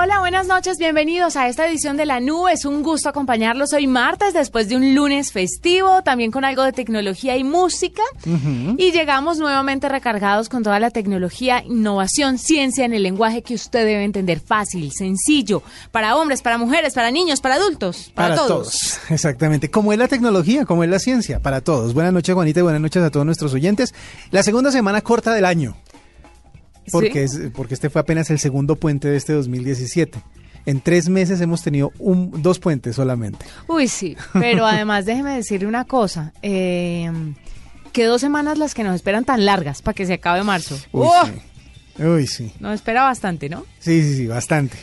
Hola, buenas noches, bienvenidos a esta edición de La Nube. Es un gusto acompañarlos hoy martes después de un lunes festivo, también con algo de tecnología y música. Y llegamos nuevamente recargados con toda la tecnología, innovación, ciencia en el lenguaje que usted debe entender fácil, sencillo, para hombres, para mujeres, para niños, para adultos, para, todos. Exactamente, como es la tecnología, como es la ciencia, para todos. Buenas noches, Juanita, y buenas noches a todos nuestros oyentes. La segunda semana corta del año porque, es, porque este fue apenas el segundo puente de este 2017. En tres meses hemos tenido un, dos puentes solamente. Uy, sí, pero además déjeme decirle una cosa. Eh, que dos semanas las que nos esperan tan largas para que se acabe marzo. Uy, sí. Uy, sí. Nos espera bastante, ¿no? Sí, sí, sí, bastante.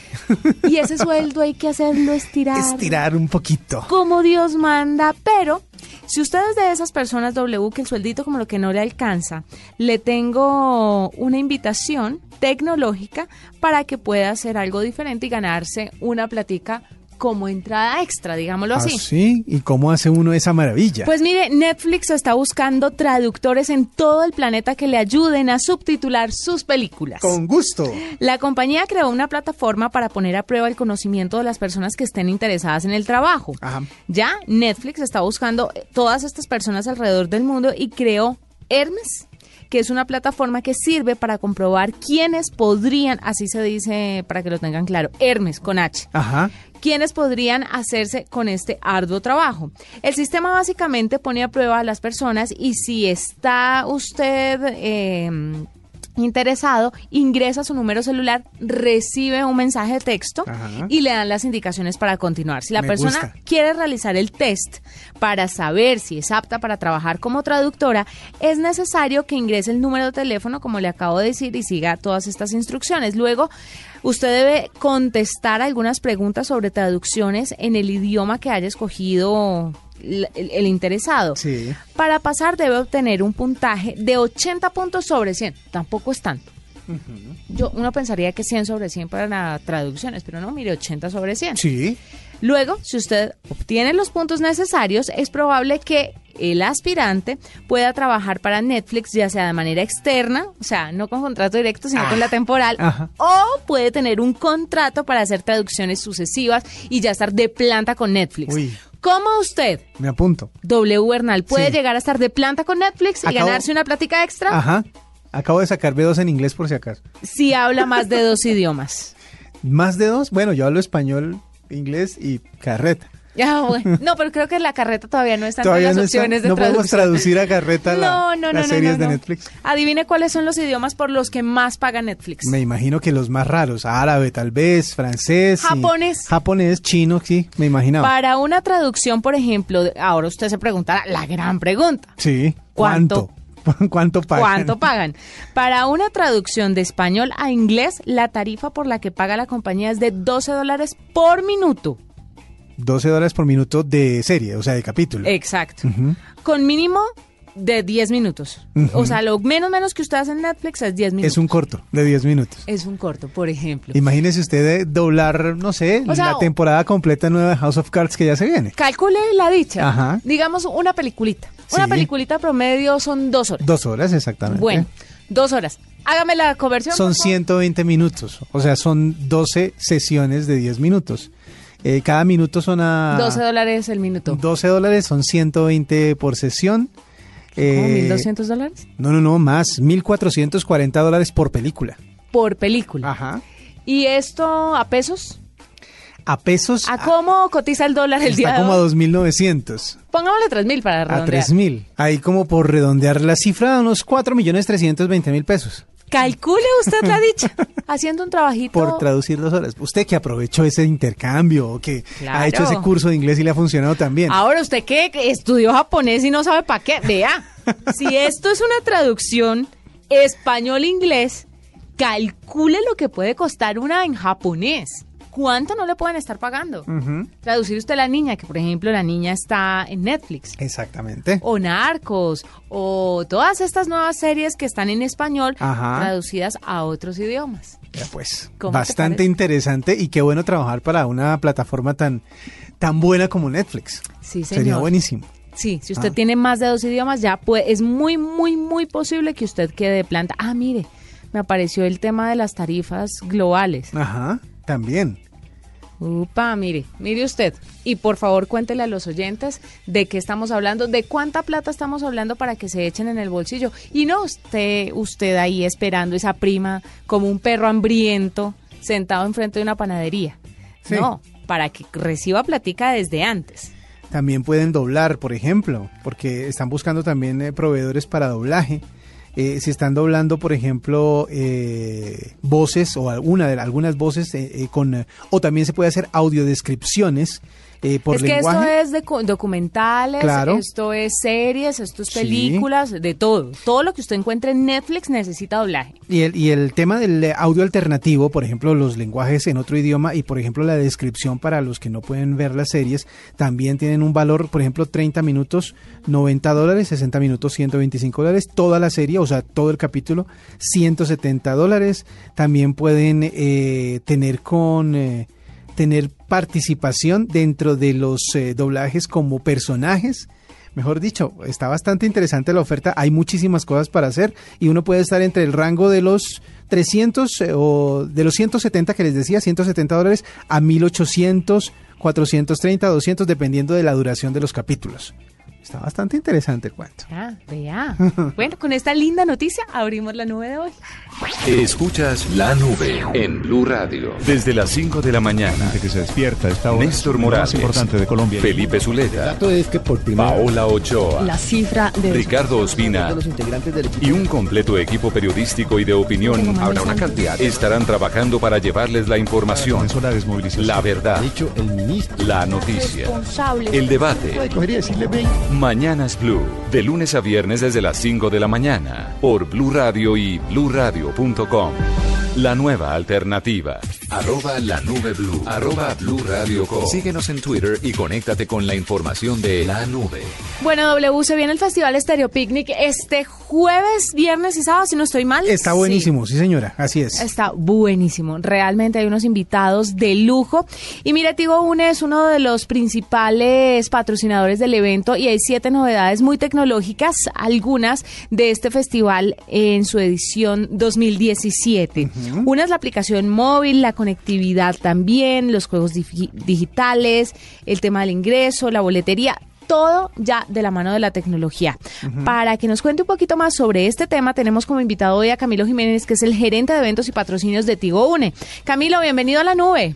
Y ese sueldo hay que hacerlo estirar. Estirar un poquito. Como Dios manda, pero si usted es de esas personas W que el sueldito como lo que no le alcanza, le tengo una invitación tecnológica para que pueda hacer algo diferente y ganarse una platica como entrada extra, digámoslo así. ¿Ah, sí? ¿Y cómo hace uno esa maravilla? Pues mire, Netflix está buscando traductores en todo el planeta que le ayuden a subtitular sus películas. Con gusto. La compañía creó una plataforma para poner a prueba el conocimiento de las personas que estén interesadas en el trabajo. Ajá. Ya Netflix está buscando todas estas personas alrededor del mundo y creó Hermes que es una plataforma que sirve para comprobar quiénes podrían, así se dice para que lo tengan claro, Hermes con H. Ajá quienes podrían hacerse con este arduo trabajo. El sistema básicamente pone a prueba a las personas y si está usted... Eh, interesado, ingresa su número celular, recibe un mensaje de texto y le dan las indicaciones para continuar. Si la persona quiere realizar el test para saber si es apta para trabajar como traductora, es necesario que ingrese el número de teléfono, como le acabo de decir, y siga todas estas instrucciones. Luego, Usted debe contestar algunas preguntas sobre traducciones en el idioma que haya escogido el, interesado. Sí. Para pasar debe obtener un puntaje de 80 puntos sobre 100. Tampoco es tanto. Yo, uno pensaría que 100 sobre 100 para traducciones, pero no, mire, 80 sobre 100. Sí. Luego, si usted obtiene los puntos necesarios, es probable que el aspirante pueda trabajar para Netflix, ya sea de manera externa, o sea, no con contrato directo, sino con la ah, temporal, o puede tener un contrato para hacer traducciones sucesivas y ya estar de planta con Netflix. ¿Cómo usted? Me apunto. W Bernal puede llegar a estar de planta con Netflix y ganarse una plática extra. Ajá. Acabo de sacar B2 en inglés por si acaso. Si habla más de dos idiomas. ¿Más de dos? Bueno, yo hablo español, inglés y carreta. Bueno. No, pero creo que la carreta todavía no está en las opciones de No podemos traducir a carreta las series de Netflix. Adivine cuáles son los idiomas por los que más paga Netflix. Me imagino que los más raros. Árabe, tal vez, francés. Japonés. japonés, chino, sí, me imaginaba. Para una traducción, por ejemplo, ahora usted se preguntará la gran pregunta. Sí. ¿Cuánto? ¿Cuánto pagan? ¿Cuánto pagan? Para una traducción de español a inglés, la tarifa por la que paga la compañía es de 12 dólares por minuto. 12 dólares por minuto de serie, o sea, de capítulo. Exacto. Con mínimo de 10 minutos. O sea, lo menos menos que usted hace en Netflix es 10 minutos. Es un corto de 10 minutos. Es un corto, por ejemplo. Imagínese usted doblar, no sé, la temporada completa nueva de House of Cards que ya se viene. Calcule la dicha. Ajá. Digamos una peliculita. Una peliculita promedio son dos horas. Dos horas, exactamente. Bueno, dos horas. Hágame la conversión. Son 120 minutos. O sea, son 12 sesiones de 10 minutos. Eh, cada minuto son a... 12 dólares el minuto. 12 dólares son 120 por sesión. Eh, ¿1.200 dólares? No, no, no, más. 1.440 dólares por película. Por película. Ajá. ¿Y esto a pesos? A pesos. ¿A cómo cotiza el dólar el día hoy? como a 2.900. Pongámosle 3.000 para redondear. A 3.000. Ahí como por redondear la cifra, unos 4.320.000 pesos. Calcule usted la dicha, haciendo un trabajito. Por traducir dos horas. Usted que aprovechó ese intercambio, o que ha hecho ese curso de inglés y le ha funcionado también. Ahora, usted que estudió japonés y no sabe para qué, vea, si esto es una traducción español-inglés, calcule lo que puede costar una en japonés. ¿Cuánto no le pueden estar pagando? Traducir usted a la niña, que por ejemplo la niña está en Netflix. Exactamente. O Narcos, o todas estas nuevas series que están en español traducidas a otros idiomas. Ya pues, bastante interesante y qué bueno trabajar para una plataforma tan, tan buena como Netflix. Sí, señor. Sería buenísimo. Sí, si usted ah. tiene más de dos idiomas, ya puede, es muy, muy, muy posible que usted quede de planta. Ah, mire, me apareció el tema de las tarifas globales. Ajá, también. Upa, mire, mire usted. Y por favor cuéntele a los oyentes de qué estamos hablando, de cuánta plata estamos hablando para que se echen en el bolsillo. Y no usted, usted ahí esperando esa prima como un perro hambriento sentado enfrente de una panadería. No, para que reciba platica desde antes. También pueden doblar, por ejemplo, porque están buscando también eh, proveedores para doblaje. Eh, si están doblando, por ejemplo, eh, voces o alguna de algunas voces con o también se puede hacer audiodescripciones eh, es que esto es de documentales, esto es series, esto es películas, de todo. Todo lo que usted encuentre en Netflix necesita doblaje. Y el, y el tema del audio alternativo, por ejemplo, los lenguajes en otro idioma y, por ejemplo, la descripción para los que no pueden ver las series, también tienen un valor, por ejemplo, 30 minutos, 90 dólares, 60 minutos, 125 dólares, toda la serie, o sea, todo el capítulo, 170 dólares. También pueden eh, tener con... Eh, tener participación dentro de los eh, doblajes como personajes. Mejor dicho, está bastante interesante la oferta. Hay muchísimas cosas para hacer y uno puede estar entre el rango de los 300 eh, o de los 170 que les decía, 170 dólares a 1800, 430, 200, dependiendo de la duración de los capítulos. Está bastante interesante el cuento. Ah, vea. bueno, con esta linda noticia abrimos la nube de hoy. Escuchas la nube en Blue Radio. Desde las 5 de la mañana. que se despierta esta Néstor Morales. Más importante de Colombia. Felipe Zuleta. dato es que por primera Paola Ochoa. La cifra de Ricardo Ospina. Y un completo equipo periodístico y de opinión. Habrá una cantidad. Estarán trabajando para llevarles la información. La verdad. La noticia. El debate. Mañanas Blue, de lunes a viernes desde las 5 de la mañana, por Blue Radio y bluradio.com. La nueva alternativa. Arroba la nube blue. Arroba blue radio Síguenos en Twitter y conéctate con la información de la nube. Bueno, W, se viene el Festival Stereo Picnic este jueves, viernes y sábado, si no estoy mal. Está buenísimo, sí, señora, así es. Está buenísimo. Realmente hay unos invitados de lujo. Y mira, Tigo Une es uno de los principales patrocinadores del evento y hay siete novedades muy tecnológicas, algunas de este festival en su edición 2017. Una es la aplicación móvil, la conectividad también, los juegos digitales, el tema del ingreso, la boletería todo ya de la mano de la tecnología. Para que nos cuente un poquito más sobre este tema, tenemos como invitado hoy a Camilo Jiménez, que es el gerente de eventos y patrocinios de Tigo Une. Camilo, bienvenido a la nube.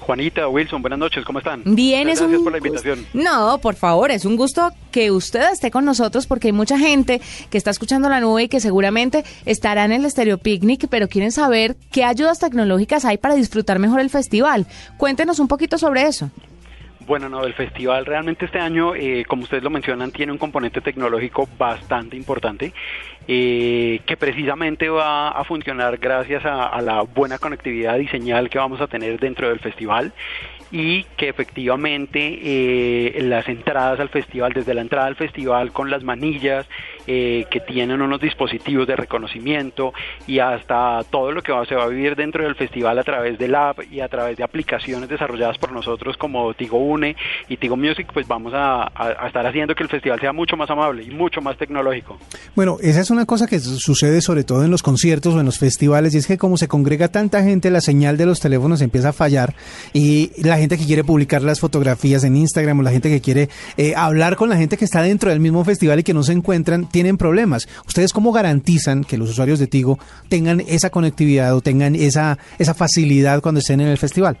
Juanita, Wilson, buenas noches, ¿cómo están? Bien, es gracias por la invitación. No, por favor, es un gusto que usted esté con nosotros porque hay mucha gente que está escuchando la nube y que seguramente estará en el Estéreo Picnic, pero quieren saber qué ayudas tecnológicas hay para disfrutar mejor el festival. Cuéntenos un poquito sobre eso. Bueno, no, el festival realmente este año, eh, como ustedes lo mencionan, tiene un componente tecnológico bastante importante eh, que precisamente va a funcionar gracias a, la buena conectividad y señal que vamos a tener dentro del festival y que efectivamente eh, las entradas al festival, desde la entrada al festival con las manillas eh, que tienen unos dispositivos de reconocimiento y hasta todo lo que se va a vivir dentro del festival a través del app y a través de aplicaciones desarrolladas por nosotros como Tigo Une y Tigo Music, pues vamos a, a estar haciendo que el festival sea mucho más amable y mucho más tecnológico. Bueno, esa es una cosa que sucede sobre todo en los conciertos o en los festivales y es que como se congrega tanta gente, la señal de los teléfonos empieza a fallar y la gente que quiere publicar las fotografías en Instagram o la gente que quiere eh, hablar con la gente que está dentro del mismo festival y que no se encuentran, tienen problemas. ¿Ustedes cómo garantizan que los usuarios de Tigo tengan esa conectividad o tengan esa, esa facilidad cuando estén en el festival?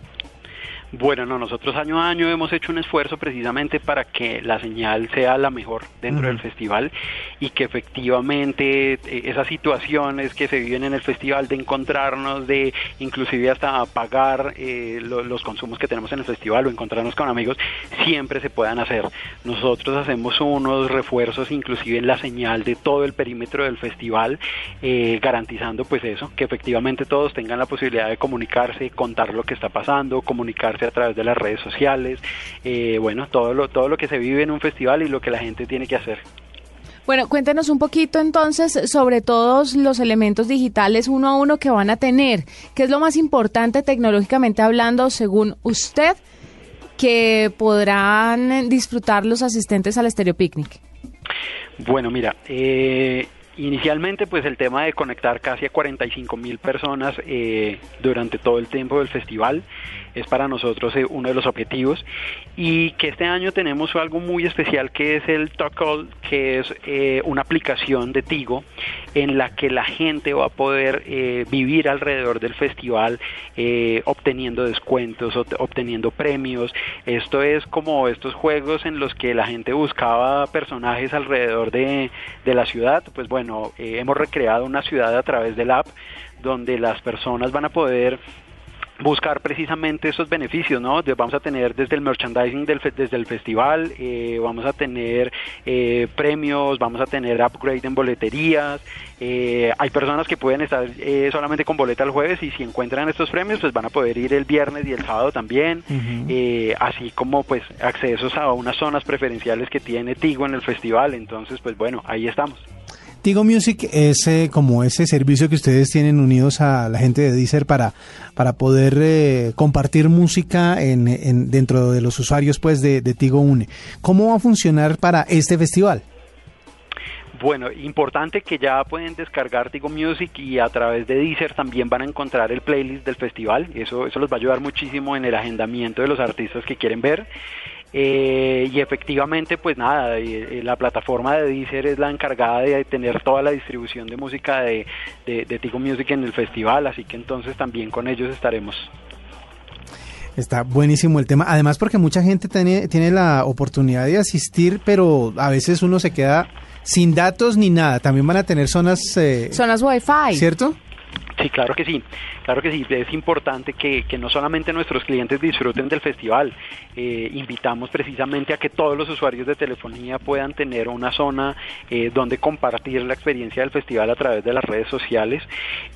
Bueno, no, nosotros año a año hemos hecho un esfuerzo precisamente para que la señal sea la mejor dentro del festival y que efectivamente eh, esas situaciones que se viven en el festival de encontrarnos, de inclusive hasta pagar eh, los consumos que tenemos en el festival o encontrarnos con amigos, siempre se puedan hacer. Nosotros hacemos unos refuerzos inclusive en la señal de todo el perímetro del festival, eh, garantizando pues eso, que efectivamente todos tengan la posibilidad de comunicarse, contar lo que está pasando, comunicarse a través de las redes sociales, eh, bueno, todo lo, todo lo que se vive en un festival y lo que la gente tiene que hacer. Bueno, cuéntenos un poquito entonces sobre todos los elementos digitales uno a uno que van a tener. ¿Qué es lo más importante tecnológicamente hablando según usted que podrán disfrutar los asistentes al Stereo Picnic? Bueno, mira, eh, Inicialmente, pues el tema de conectar casi a 45 mil personas eh, durante todo el tiempo del festival es para nosotros eh, uno de los objetivos y que este año tenemos algo muy especial que es el Talk que es eh, una aplicación de Tigo en la que la gente va a poder vivir alrededor del festival obteniendo descuentos, obteniendo premios. Esto es como estos juegos en los que la gente buscaba personajes alrededor de, de la ciudad, pues bueno, eh, hemos recreado una ciudad a través del app donde las personas van a poder buscar precisamente esos beneficios, ¿no? vamos a tener desde el merchandising del desde el festival, eh, vamos a tener eh, premios, vamos a tener upgrade en boleterías, hay personas que pueden estar solamente con boleta el jueves y si encuentran estos premios pues van a poder ir el viernes y el sábado también, así como pues accesos a unas zonas preferenciales que tiene Tigo en el festival, entonces pues bueno, ahí estamos. Tigo Music es eh, como ese servicio que ustedes tienen unidos a la gente de Deezer para, para poder eh, compartir música en, dentro de los usuarios pues de, Tigo Une. ¿Cómo va a funcionar para este festival? Bueno, importante que ya pueden descargar Tigo Music y a través de Deezer también van a encontrar el playlist del festival. Eso, eso los va a ayudar muchísimo en el agendamiento de los artistas que quieren ver. Eh, y efectivamente, pues nada, eh, la plataforma de Deezer es la encargada de tener toda la distribución de música de, de, Tigo Music en el festival, así que entonces también con ellos estaremos. Está buenísimo el tema, además porque mucha gente tiene, tiene la oportunidad de asistir, pero a veces uno se queda sin datos ni nada. También van a tener zonas... Eh, zonas Wi-Fi. ¿Cierto? Sí, claro que sí, claro que sí, es importante que, no solamente nuestros clientes disfruten del festival, eh, invitamos precisamente a que todos los usuarios de telefonía puedan tener una zona eh, donde compartir la experiencia del festival a través de las redes sociales.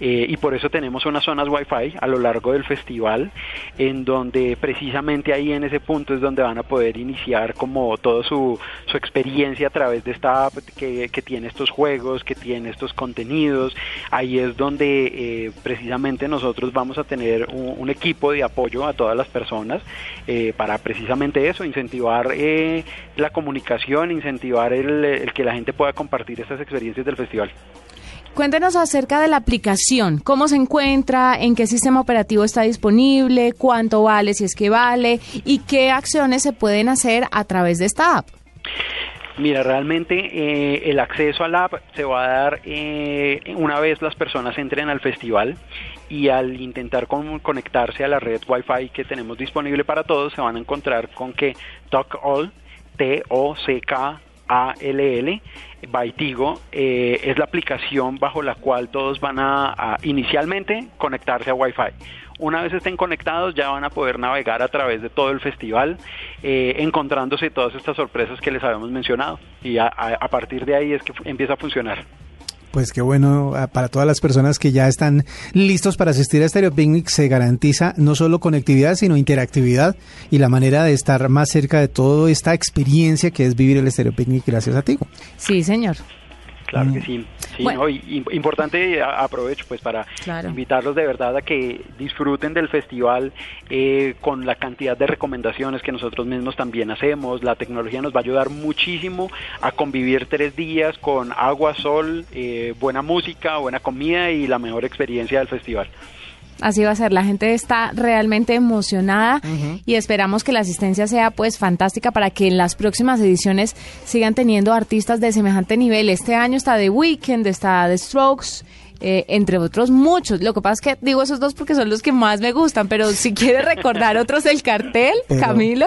Eh, y por eso tenemos unas zonas Wi-Fi a lo largo del festival en donde precisamente ahí en ese punto es donde van a poder iniciar como toda su, su experiencia a través de esta app que, que tiene estos juegos, que tiene estos contenidos, ahí es donde eh, precisamente nosotros vamos a tener un, equipo de apoyo a todas las personas eh, para precisamente eso, incentivar eh, la comunicación, incentivar el, que la gente pueda compartir estas experiencias del festival. Cuéntenos acerca de la aplicación, cómo se encuentra, en qué sistema operativo está disponible, cuánto vale, si es que vale, y qué acciones se pueden hacer a través de esta app. Mira, realmente eh, el acceso al app se va a dar eh, una vez las personas entren al festival y al intentar conectarse a la red Wi-Fi que tenemos disponible para todos, se van a encontrar con que Talk All, T-O-C-K-A-L-L, by Tigo, eh, es la aplicación bajo la cual todos van a, a inicialmente conectarse a Wi-Fi una vez estén conectados ya van a poder navegar a través de todo el festival, eh, encontrándose todas estas sorpresas que les habíamos mencionado. Y a, partir de ahí es que empieza a funcionar. Pues qué bueno, ah, para todas las personas que ya están listos para asistir a Stereo Picnic se garantiza no solo conectividad, sino interactividad y la manera de estar más cerca de toda esta experiencia que es vivir el Stereo Picnic gracias a ti. Sí, señor. Claro que mm. sí. sí importante, aprovecho pues para invitarlos de verdad a que disfruten del festival eh, con la cantidad de recomendaciones que nosotros mismos también hacemos. La tecnología nos va a ayudar muchísimo a convivir tres días con agua, sol, eh, buena música, buena comida y la mejor experiencia del festival. Así va a ser, la gente está realmente emocionada y esperamos que la asistencia sea pues fantástica para que en las próximas ediciones sigan teniendo artistas de semejante nivel. Este año está The Weeknd, está The Strokes eh, entre otros muchos. Lo que pasa es que digo esos dos porque son los que más me gustan, pero si quiere recordar otros del cartel, Pero- Camilo.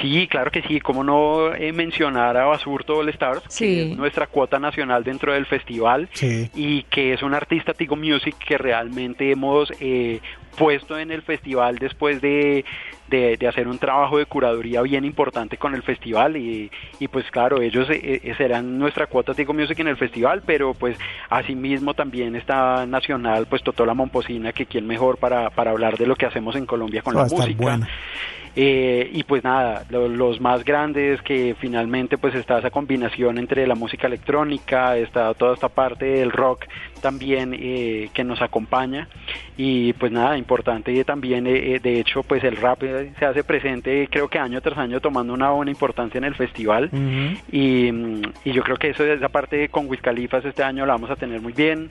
Sí, claro que sí. Cómo no eh, mencionar a Basurto All Stars, Sí. que es nuestra cuota nacional dentro del festival Sí. y que es un artista Tigo Music que realmente hemos eh, puesto en el festival después de, de- de hacer un trabajo de curaduría bien importante con el festival y, y pues claro, ellos eh, eh, serán nuestra cuota Tigo Music en el festival, pero pues asimismo también está nacional pues Totola Momposina, que quién mejor para, para hablar de lo que hacemos en Colombia con Va a la música. bueno. Eh, y pues nada, lo- los más grandes que finalmente pues está esa combinación entre la música electrónica, está toda esta parte del rock también eh, que nos acompaña. Y pues nada, importante también eh, eh, de hecho pues el rap eh, se hace presente creo que año tras año tomando una buena importancia en el festival. Y, mm, y yo creo que eso esa parte con Wiz Khalifas este año la vamos a tener muy bien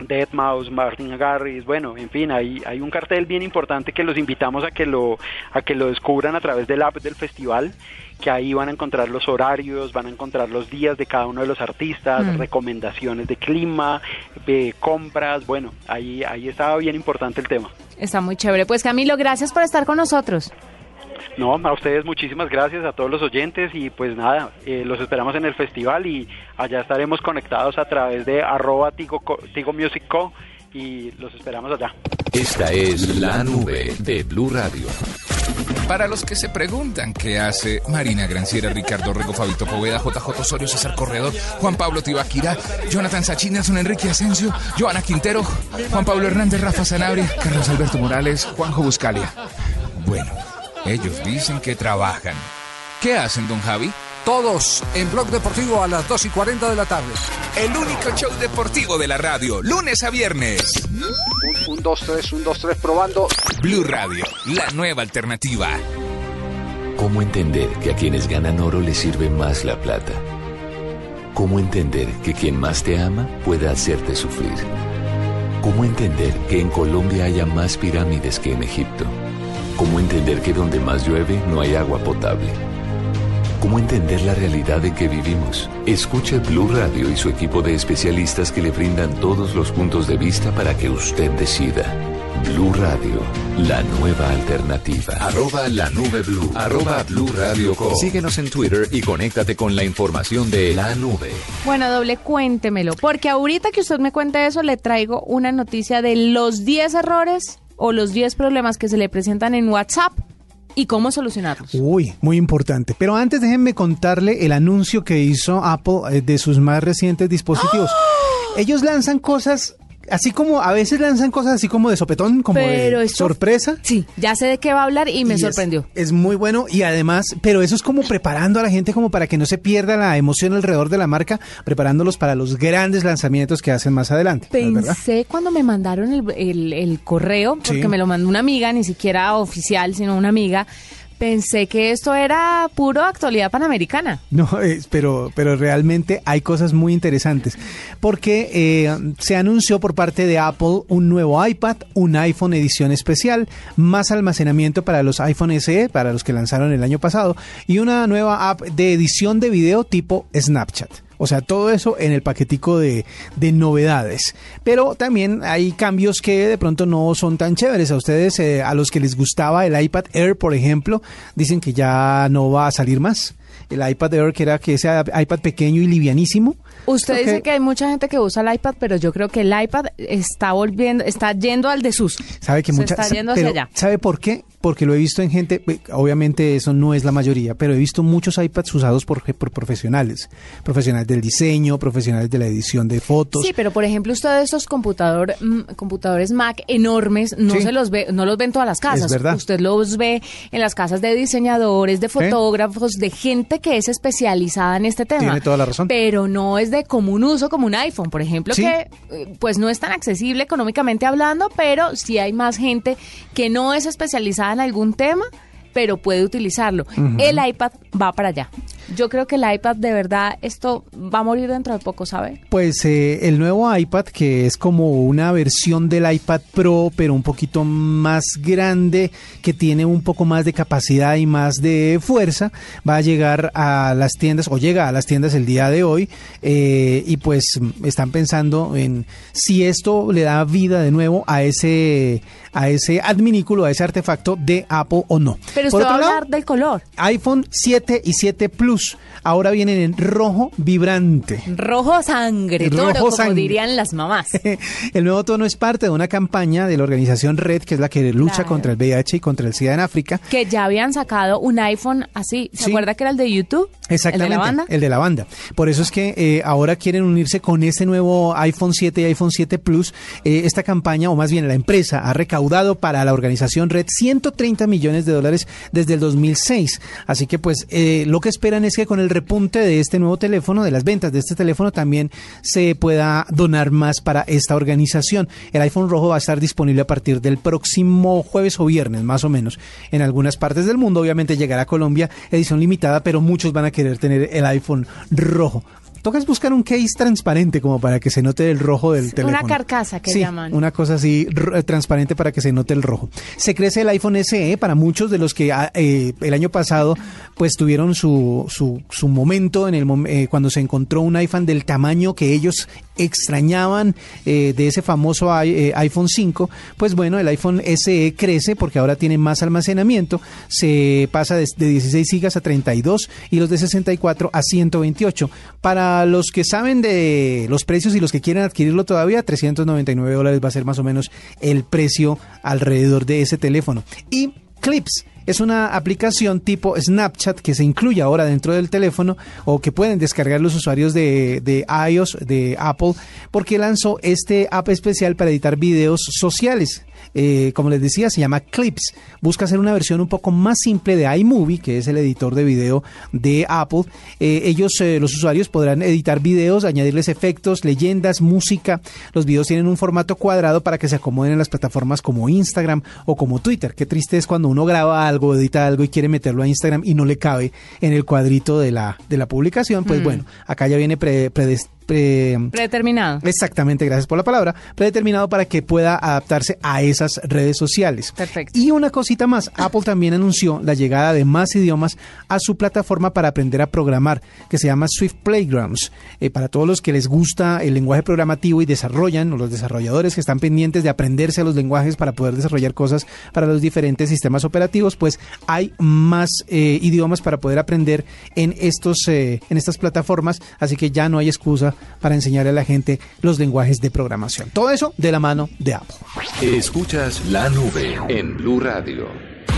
Deadmau5, Martin Garrix, bueno, en fin, hay, hay un cartel bien importante que los invitamos a que lo a que lo descubran a través del app del festival, que ahí van a encontrar los horarios, van a encontrar los días de cada uno de los artistas, Mm. recomendaciones de clima, de compras, bueno, ahí ahí estaba bien importante el tema. Está muy chévere. Pues Camilo, gracias por estar con nosotros. No, a ustedes muchísimas gracias, a todos los oyentes y pues nada, eh, los esperamos en el festival y allá estaremos conectados a través de arroba Tigo, Tigo Music Co y los esperamos allá. Esta es la nube de Blue Radio. Para los que se preguntan qué hace Marina Granciera, Ricardo Rego, Fabito Poveda, JJ Osorio, César Corredor, Juan Pablo Tibaquira, Jonathan Sachin, Nelson Enrique Asensio, Joana Quintero, Juan Pablo Hernández, Rafa Sanabria, Carlos Alberto Morales, Juanjo Buscalia. Bueno, ellos dicen que trabajan. ¿Qué hacen, don Javi? Todos en Blog Deportivo a las 2 y 40 de la tarde. El único show deportivo de la radio, lunes a viernes. Un, 2, 3, un, 2, 3, probando. Blue Radio, la nueva alternativa. ¿Cómo entender que a quienes ganan oro les sirve más la plata? ¿Cómo entender que quien más te ama puede hacerte sufrir? ¿Cómo entender que en Colombia haya más pirámides que en Egipto? ¿Cómo entender que donde más llueve no hay agua potable? ¿Cómo entender la realidad en que vivimos? Escuche Blue Radio y su equipo de especialistas que le brindan todos los puntos de vista para que usted decida. Blue Radio, la nueva alternativa. Arroba la nube blue. Arroba Blue Radio Co. Síguenos en Twitter y conéctate con la información de la nube. Bueno, doble, cuéntemelo, porque ahorita que usted me cuente eso, le traigo una noticia de los 10 errores o los 10 problemas que se le presentan en WhatsApp y cómo solucionarlos. Uy, muy importante. Pero antes déjenme contarle el anuncio que hizo Apple eh, de sus más recientes dispositivos. Ellos lanzan cosas, así como a veces lanzan cosas así como de sopetón, como Pero de esto- sorpresa. Sí, ya sé de qué va a hablar y me Y sorprendió. Es, muy bueno y además, pero eso es como preparando a la gente como para que no se pierda la emoción alrededor de la marca, preparándolos para los grandes lanzamientos que hacen más adelante. Pensé cuando me mandaron el, el- el correo, porque Sí. me lo mandó una amiga, ni siquiera oficial, sino una amiga, pensé que esto era puro actualidad panamericana. No, es- pero, pero realmente hay cosas muy interesantes. Porque eh, se anunció por parte de Apple un nuevo iPad, un iPhone edición especial, más almacenamiento para los iPhone SE, para los que lanzaron el año pasado, y una nueva app de edición de video tipo Snapchat. O sea, todo eso en el paquetico de, de novedades. Pero también hay cambios que de pronto no son tan chéveres. A ustedes, eh, a los que les gustaba el iPad Air, por ejemplo, dicen que ya no va a salir más. El iPad Air, que era que ese iPad pequeño y livianísimo. Usted dice que hay mucha gente que usa el iPad, pero yo creo que el iPad está volviendo, está yendo al desuso. Sabe que Se mucha, está yendo hacia pero allá. ¿Sabe por qué? Porque lo he visto en gente, eh, obviamente eso no es la mayoría, pero he visto muchos iPads usados por, por profesionales. Profesionales del diseño, profesionales de la edición de fotos. Sí, pero por ejemplo, usted estos computador, mm, computadores Mac enormes no Sí. se los ve, no los ve en todas las casas. Es verdad. Usted los ve en las casas de diseñadores, de fotógrafos, de gente que es especializada en este tema. Tiene toda la razón. Pero no es de común uso como un iPhone, por ejemplo, Sí. que eh, pues no es tan accesible económicamente hablando, pero sí hay más gente que no es especializada en algún tema, pero puede utilizarlo. El iPad va para allá. Yo creo que el iPad de verdad, esto va a morir dentro de poco, ¿sabe? Pues eh, el nuevo iPad, que es como una versión del iPad Pro, pero un poquito más grande, que tiene un poco más de capacidad y más de fuerza, va a llegar a las tiendas, o llega a las tiendas el día de hoy, eh, y pues están pensando en si esto le da vida de nuevo a ese a ese adminículo, a ese artefacto de Apple o no. Pero Por usted va a lado, hablar del color. iPhone 7 y 7 Plus ahora vienen en rojo vibrante. Rojo sangre, Rojo toro, como sangre. dirían las mamás. El nuevo tono es parte de una campaña de la organización Red, que es la que lucha Claro. contra el VIH y contra el SIDA en África. que ya habían sacado un iPhone así. ¿Se Sí. acuerda que era el de YouTube? Exactamente, ¿El de la banda? el de la banda. Por eso es que eh, ahora quieren unirse con este nuevo iPhone 7 y iPhone 7 Plus. Eh, esta campaña, o más bien la empresa, ha recaudado para la organización Red 130 millones de dólares desde el 2006. Así que pues eh, lo que esperan es que con el repunte de este nuevo teléfono, de las ventas de este teléfono, también se pueda donar más para esta organización. El iPhone rojo va a estar disponible a partir del próximo jueves o viernes, más o menos, en algunas partes del mundo. Obviamente llegará a Colombia, edición limitada, pero muchos van a querer tener el iPhone rojo. Tocas buscar un case transparente como para que se note el rojo del Una teléfono. carcasa que Sí, llaman. Una cosa así r- transparente para que se note el rojo. Se crece el iPhone SE para muchos de los que ah, eh, el año pasado pues tuvieron su, su, su momento en el eh, cuando se encontró un iPhone del tamaño que ellos extrañaban eh, de ese famoso i- eh, iPhone 5. Pues bueno, el iPhone SE crece porque ahora tiene más almacenamiento. Se pasa de, de 16 gigas a 32 y los de 64 a 128. Para los que saben de los precios y los que quieren adquirirlo todavía, 399 dólares va a ser más o menos el precio alrededor de ese teléfono. Y Clips. Es una aplicación tipo Snapchat que se incluye ahora dentro del teléfono o que pueden descargar los usuarios de, iOS, de Apple, porque lanzó este app especial para editar videos sociales. Eh, como les decía, se llama Clips. Busca hacer una versión un poco más simple de iMovie, que es el editor de video de Apple. Eh, ellos, eh, los usuarios, podrán editar videos, añadirles efectos, leyendas, música. Los videos tienen un formato cuadrado para que se acomoden en las plataformas como Instagram o como Twitter. Qué triste es cuando uno graba algo, edita algo y quiere meterlo a Instagram y no le cabe en el cuadrito de la, de la publicación. Pues bueno, acá ya viene pre, pre- Predeterminado. Exactamente, gracias por la palabra. Predeterminado para que pueda adaptarse a esas redes sociales. Perfecto. Y una cosita más, Apple también anunció la llegada de más idiomas a su plataforma para aprender a programar, que se llama Swift Playgrounds. Eh, para todos los que les gusta el lenguaje programativo y desarrollan, o los desarrolladores que están pendientes de aprenderse a los lenguajes para poder desarrollar cosas para los diferentes sistemas operativos, pues hay más eh, idiomas para poder aprender en estos eh, en estas plataformas, así que ya no hay excusa para enseñarle a la gente los lenguajes de programación. Todo eso de la mano de Apple. Escuchas la nube en Blue Radio.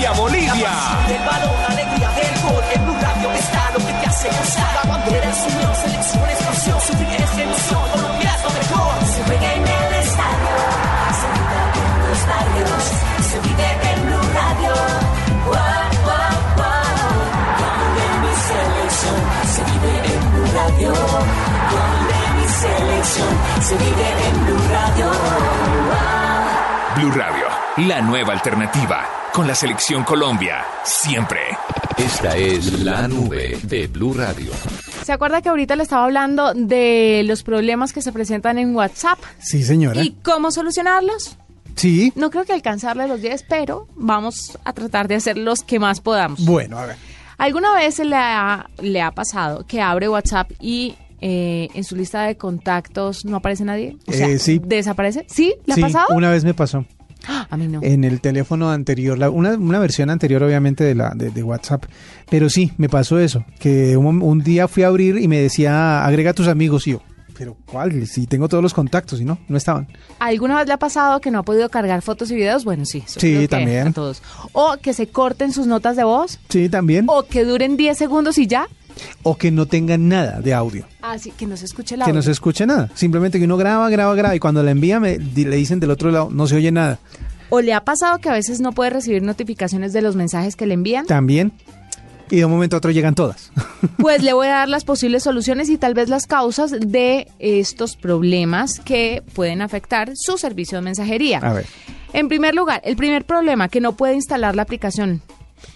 Colombia-Bolivia. Del balón, alegría del gol. En Blue Radio está lo que te hace gozar. La bandera es unión, selección es pasión. Su vida es emoción. Colombia es lo mejor. Se juega en el estadio. Se vive en los barrios. Se vive en Blue Radio. Wow, wow, wow. De mi selección. Se vive en Blue Radio. De mi selección. Se vive en Blue Radio. Wow. Blue Radio, la nueva alternativa. Con la selección Colombia, siempre. Esta es la nube de Blue Radio. ¿Se acuerda que ahorita le estaba hablando de los problemas que se presentan en WhatsApp Sí, señora. y cómo solucionarlos? Sí. No creo que alcanzarle los 10, pero vamos a tratar de hacer los que más podamos. Bueno, a ver. ¿Alguna vez se le ha, le ha pasado que abre WhatsApp y eh, en su lista de contactos no aparece nadie? O sea, Eh, sí. ¿desaparece? ¿Sí? ¿Le Sí, ha pasado? una vez me pasó. ¡Ah! A mí no. En el teléfono anterior, la- una, una versión anterior obviamente de, la, de, de WhatsApp, pero sí, me pasó eso, que un, un día fui a abrir y me decía, agrega a tus amigos, y yo, pero ¿cuál? Si tengo todos los contactos, y no, no estaban. ¿Alguna vez le ha pasado que no ha podido cargar fotos y videos? Bueno, sí. Sí, que también. A todos. O que se corten sus notas de voz. Sí, también. O que duren 10 segundos y ya. O que no tengan nada de audio. Así que no se escuche el Que audio. no se escuche nada. Simplemente que uno graba, graba, graba. Y cuando la envía, me, le dicen del otro lado, no se oye nada. ¿O le ha pasado que a veces no puede recibir notificaciones de los mensajes que le envían? También. Y de un momento a otro llegan todas. Pues le voy a dar las posibles soluciones y tal vez las causas de estos problemas que pueden afectar su servicio de mensajería. A ver. En primer lugar, el primer problema, que no puede instalar la aplicación.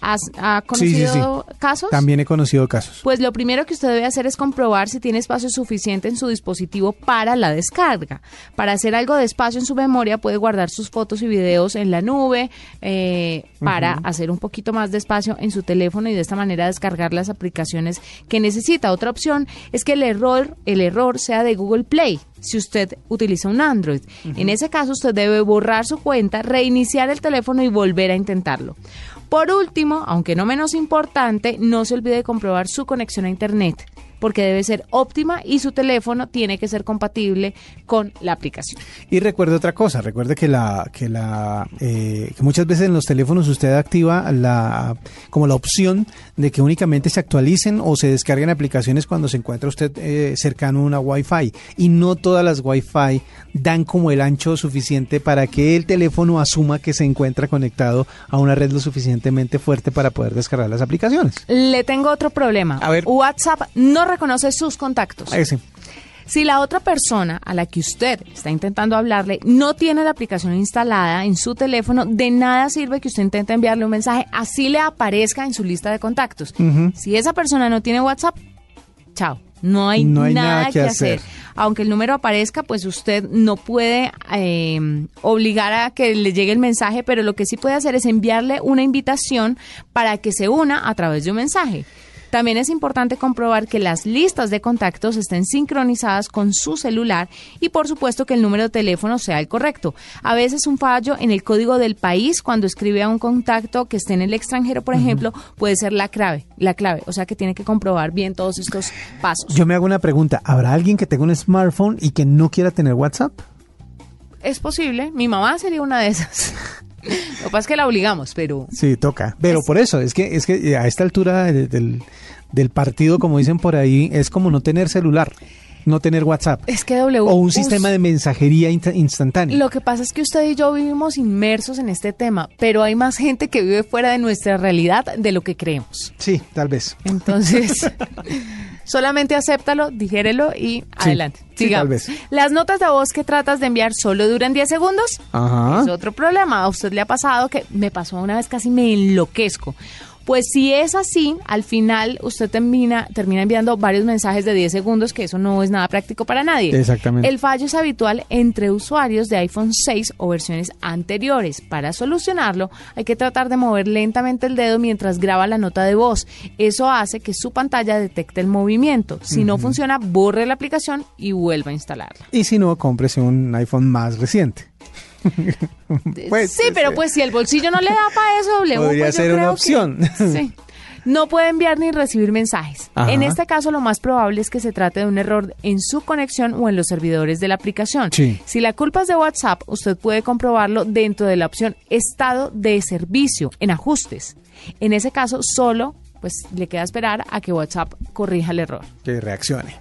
¿Has ha Sí, sí, conocido sí. casos? También he conocido casos. Pues lo primero que usted debe hacer es comprobar si tiene espacio suficiente en su dispositivo para la descarga. Para hacer algo de espacio en su memoria puede guardar sus fotos y videos en la nube eh, para hacer un poquito más de espacio en su teléfono y de esta manera descargar las aplicaciones que necesita. Otra opción es que el error, el error sea de Google Play si usted utiliza un Android. En ese caso usted debe borrar su cuenta, reiniciar el teléfono y volver a intentarlo. Por último, aunque no menos importante, no se olvide de comprobar su conexión a Internet, porque debe ser óptima y su teléfono tiene que ser compatible con la aplicación. Y recuerde otra cosa, recuerde que la que la eh, que muchas veces en los teléfonos usted activa la como la opción de que únicamente se actualicen o se descarguen aplicaciones cuando se encuentra usted eh, cercano a una Wi-Fi y no todas las Wi-Fi dan como el ancho suficiente para que el teléfono asuma que se encuentra conectado a una red lo suficientemente fuerte para poder descargar las aplicaciones. Le tengo otro problema. A ver. WhatsApp no reconoce sus contactos. Ese. Si la otra persona a la que usted está intentando hablarle no tiene la aplicación instalada en su teléfono, de nada sirve que usted intente enviarle un mensaje, así le aparezca en su lista de contactos. Si esa persona no tiene WhatsApp, chao. No hay, No hay nada, nada que que hacer. hacer. Aunque el número aparezca, pues usted no puede eh, obligar a que le llegue el mensaje, pero lo que sí puede hacer es enviarle una invitación para que se una a través de un mensaje. También es importante comprobar que las listas de contactos estén sincronizadas con su celular y por supuesto que el número de teléfono sea el correcto. A veces un fallo en el código del país cuando escribe a un contacto que esté en el extranjero, por ejemplo, puede ser la clave, la clave, o sea que tiene que comprobar bien todos estos pasos. Yo me hago una pregunta, ¿habrá alguien que tenga un smartphone y que no quiera tener WhatsApp? Es posible, mi mamá sería una de esas. Lo que pasa es que la obligamos, pero Sí, toca. Pero por eso, es que, es que a esta altura de- del, del partido, como dicen por ahí, es como no tener celular, no tener WhatsApp. es que W O un sistema de mensajería insta- instantánea. Lo que pasa es que usted y yo vivimos inmersos en este tema, pero hay más gente que vive fuera de nuestra realidad de lo que creemos. Sí, tal vez. Entonces, solamente acéptalo, digérelo y adelante. sí, Sigamos. tal vez. Las notas de voz que tratas de enviar solo duran 10 segundos. Ajá. Es otro problema. A usted le ha pasado que me pasó una vez casi me enloquezco. Pues si es así, al final usted termina, termina enviando varios mensajes de 10 segundos, que eso no es nada práctico para nadie. Exactamente. El fallo es habitual entre usuarios de iPhone 6 o versiones anteriores. Para solucionarlo, hay que tratar de mover lentamente el dedo mientras graba la nota de voz. Eso hace que su pantalla detecte el movimiento. Si no funciona, borre la aplicación y vuelva a instalarla. Y si no, cómprese un iPhone más reciente. Pues, sí, pero este, pues si el bolsillo no le da para eso, le Podría pues, ser una que- opción. sí. No puede enviar ni recibir mensajes. Ajá. En este caso, lo más probable es que se trate de un error en su conexión o en los servidores de la aplicación. Sí. Si la culpa es de WhatsApp, usted puede comprobarlo dentro de la opción Estado de Servicio en Ajustes. En ese caso, solo pues le queda esperar a que WhatsApp corrija el error. Que reaccione.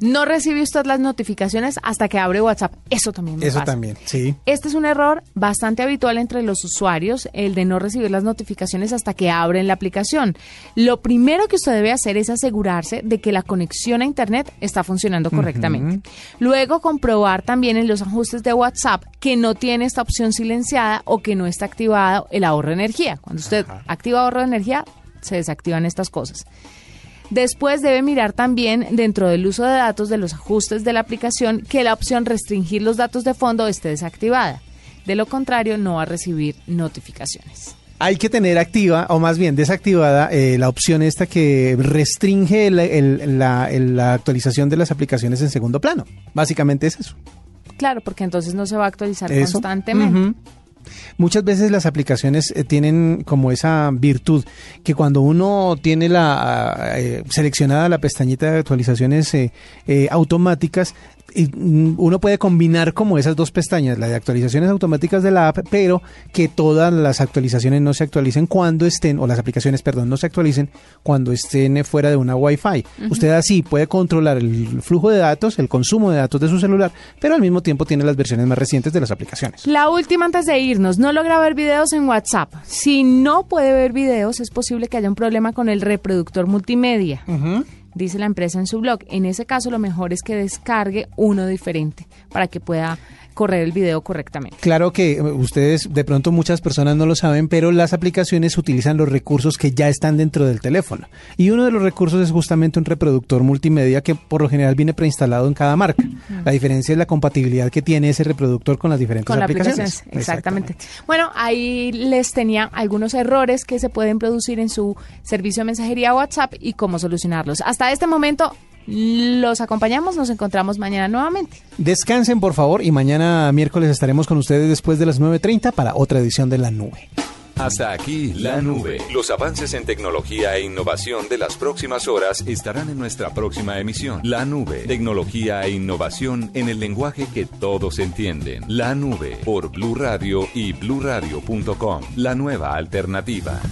No recibe usted las notificaciones hasta que abre WhatsApp. Eso también me Eso pasa. también, sí. Este es un error bastante habitual entre los usuarios, el de no recibir las notificaciones hasta que abren la aplicación. Lo primero que usted debe hacer es asegurarse de que la conexión a Internet está funcionando correctamente. Luego comprobar también en los ajustes de WhatsApp que no tiene esta opción silenciada o que no está activado el ahorro de energía. Cuando usted activa ahorro de energía, se desactivan estas cosas. Después debe mirar también dentro del uso de datos de los ajustes de la aplicación que la opción restringir los datos de fondo esté desactivada. De lo contrario, no va a recibir notificaciones. Hay que tener activa, o más bien desactivada, eh, la opción esta que restringe el- el- la, el- la actualización de las aplicaciones en segundo plano. Básicamente es eso. Claro, porque entonces no se va a actualizar Eso. constantemente. Muchas veces las aplicaciones eh, tienen como esa virtud que cuando uno tiene la eh, seleccionada la pestañita de actualizaciones eh, automáticas y, mm, uno puede combinar como esas dos pestañas, la de actualizaciones automáticas de la app, pero que todas las actualizaciones no se actualicen cuando estén, o las aplicaciones, perdón, no se actualicen cuando estén fuera de una Wi-Fi. Usted así puede controlar el flujo de datos, el consumo de datos de su celular, pero al mismo tiempo tiene las versiones más recientes de las aplicaciones. La última antes de irnos, no logra ver videos en WhatsApp. Si no puede ver videos, es posible que haya un problema con el reproductor multimedia. Dice la empresa en su blog. En ese caso, lo mejor es que descargue uno diferente para que pueda correr el video correctamente. Claro que eh, ustedes, de pronto muchas personas no lo saben, pero las aplicaciones utilizan los recursos que ya están dentro del teléfono. Y uno de los recursos es justamente un reproductor multimedia que por lo general viene preinstalado en cada marca. La diferencia es la compatibilidad que tiene ese reproductor con las diferentes Con las aplicaciones. aplicaciones, exactamente. Bueno, ahí les tenía algunos errores que se pueden producir en su servicio de mensajería WhatsApp y cómo solucionarlos. Hasta este momento los acompañamos, nos encontramos mañana nuevamente. Descansen, por favor, y mañana miércoles estaremos con ustedes después de las 9.30 para otra edición de La Nube. Hasta aquí la nube. Los avances en tecnología e innovación de las próximas horas estarán en nuestra próxima emisión. La nube. Tecnología e innovación en el lenguaje que todos entienden. La nube por Blue Radio y bluradio.com. La nueva alternativa.